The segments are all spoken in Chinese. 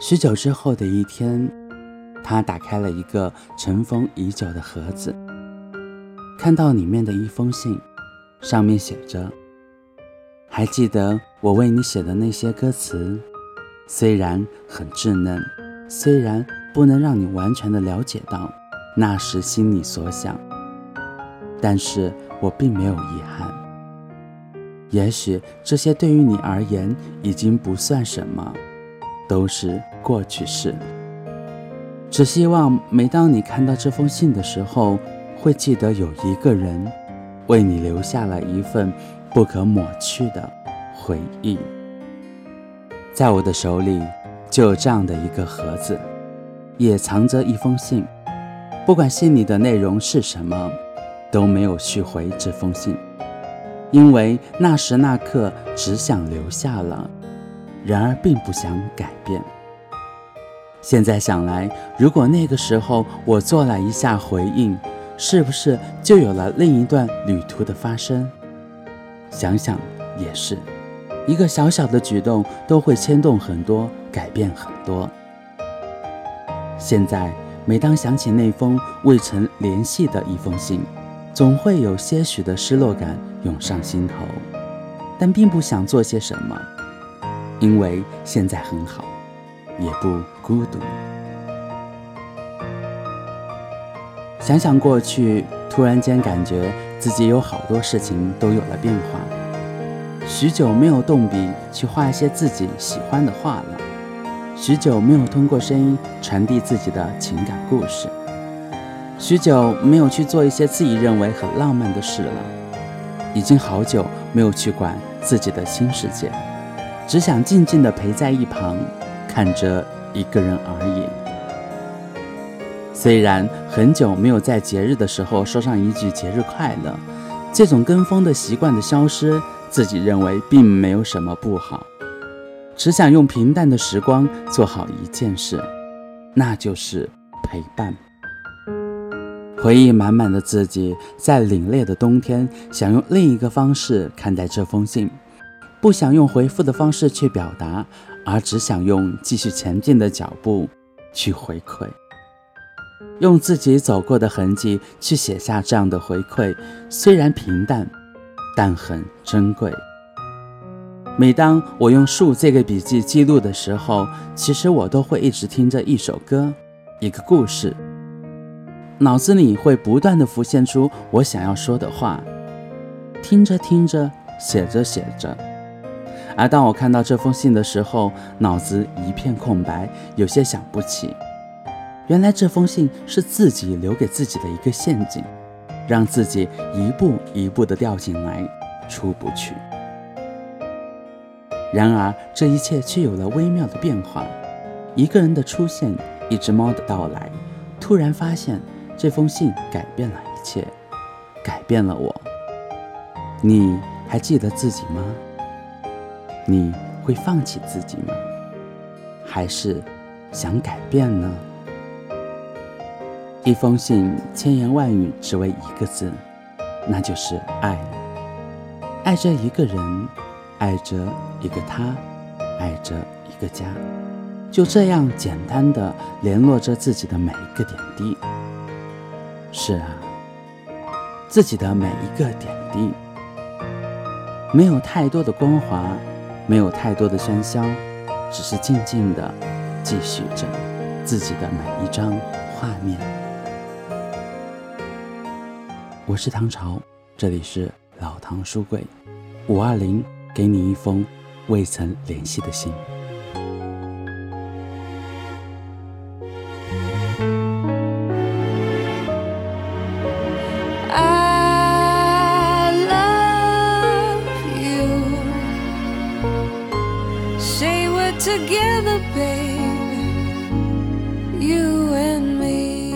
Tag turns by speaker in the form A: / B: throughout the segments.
A: 许久之后的一天，他打开了一个尘封已久的盒子，看到里面的一封信，上面写着：“还记得我为你写的那些歌词？虽然很稚嫩，虽然不能让你完全的了解到那时心里所想，但是我并没有遗憾。也许这些对于你而言已经不算什么。”都是过去式。只希望每当你看到这封信的时候，会记得有一个人为你留下了一份不可抹去的回忆。在我的手里就有这样的一个盒子，也藏着一封信。不管信里的内容是什么，都没有续回这封信，因为那时那刻只想留下了。然而并不想改变。现在想来，如果那个时候我做了一下回应，是不是就有了另一段旅途的发生？想想也是，一个小小的举动都会牵动很多，改变很多。现在每当想起那封未曾联系的一封信，总会有些许的失落感涌上心头，但并不想做些什么。因为现在很好，也不孤独。想想过去，突然间感觉自己有好多事情都有了变化。许久没有动笔去画一些自己喜欢的画了，许久没有通过声音传递自己的情感故事，许久没有去做一些自己认为很浪漫的事了，已经好久没有去管自己的新世界。只想静静地陪在一旁，看着一个人而已。虽然很久没有在节日的时候说上一句节日快乐，这种跟风的习惯的消失，自己认为并没有什么不好。只想用平淡的时光做好一件事，那就是陪伴。回忆满满的自己，在凛冽的冬天，想用另一个方式看待这封信。不想用回复的方式去表达，而只想用继续前进的脚步去回馈，用自己走过的痕迹去写下这样的回馈，虽然平淡，但很珍贵。每当我用树这个笔记记录的时候，其实我都会一直听着一首歌，一个故事，脑子里会不断的浮现出我想要说的话，听着听着，写着写着。而当我看到这封信的时候，脑子一片空白，有些想不起。原来这封信是自己留给自己的一个陷阱，让自己一步一步的掉进来，出不去。然而这一切却有了微妙的变化。一个人的出现，一只猫的到来，突然发现这封信改变了一切，改变了我。你还记得自己吗？你会放弃自己吗？还是想改变呢？一封信，千言万语，只为一个字，那就是爱。爱着一个人，爱着一个他，爱着一个家，就这样简单的联络着自己的每一个点滴。是啊，自己的每一个点滴，没有太多的光华。没有太多的喧嚣，只是静静的继续着自己的每一张画面。我是唐朝，这里是老唐书柜，五二零，给你一封未曾联系的信。
B: Babe, you and me.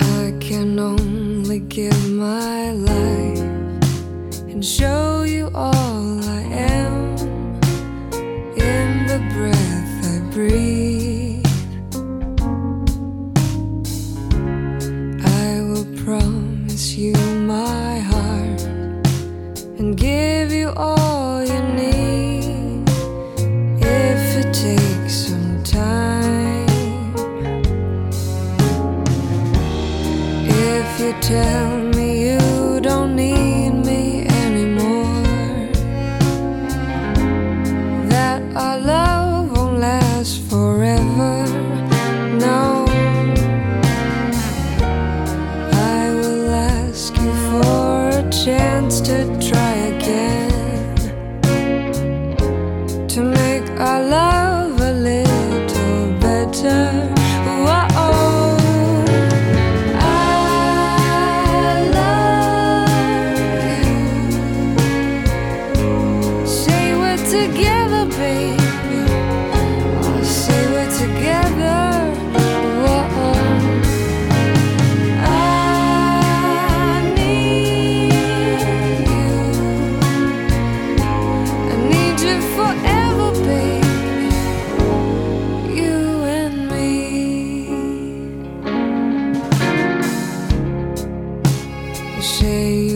B: I can only give my life and show you all I am in the breath I breathe. I will promise you my heart and give you all 谢。谁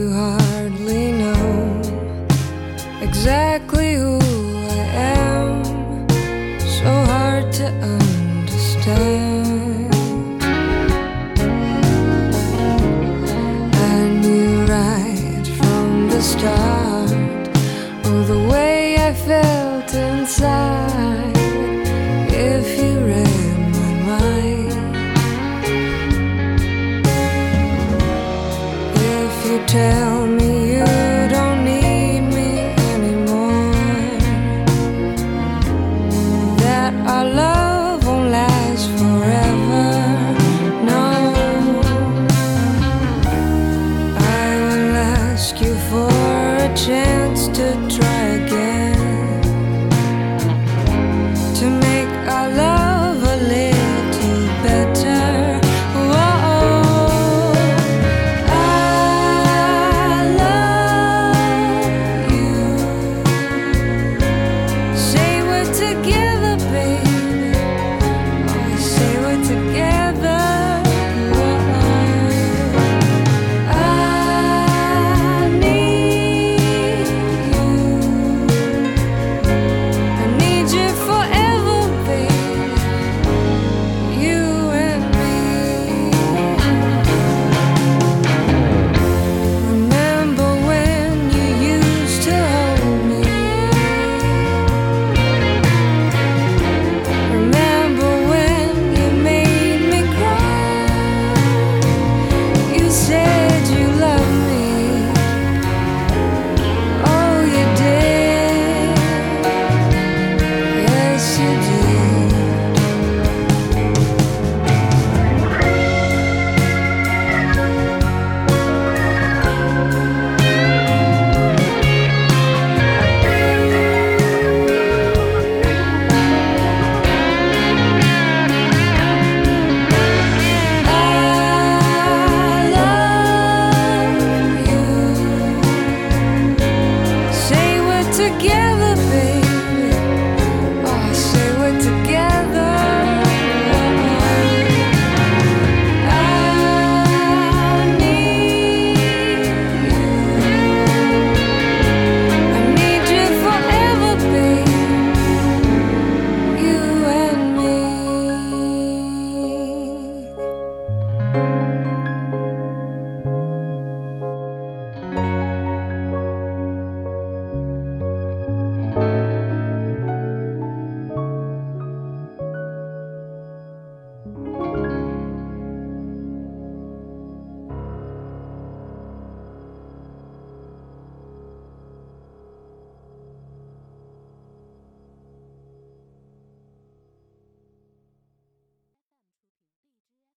B: together.